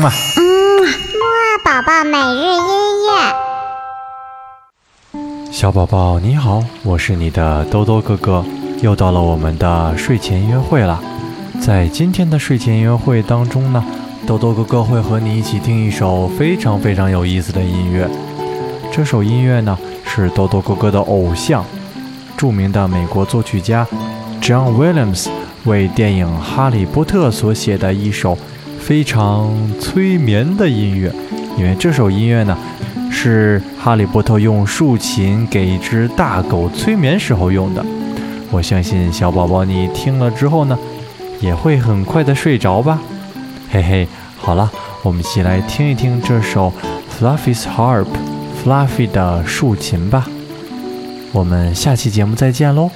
嗯啊，嗯，木二宝宝每日音乐。小宝宝你好，我是你的兜兜哥哥，又到了我们的睡前约会了。在今天的睡前约会当中呢，兜兜哥哥会和你一起听一首非常非常有意思的音乐。这首音乐呢，是兜兜哥哥的偶像，著名的美国作曲家 John Williams 为电影《哈利波特》所写的一首非常催眠的音乐。因为这首音乐呢，是哈利波特用竖琴给一只大狗催眠时候用的。我相信小宝宝你听了之后呢，也会很快的睡着吧。嘿嘿，好了，我们一起来听一听这首 Fluffy's Harp。Fluffy 的竖琴吧，我们下期节目再见喽。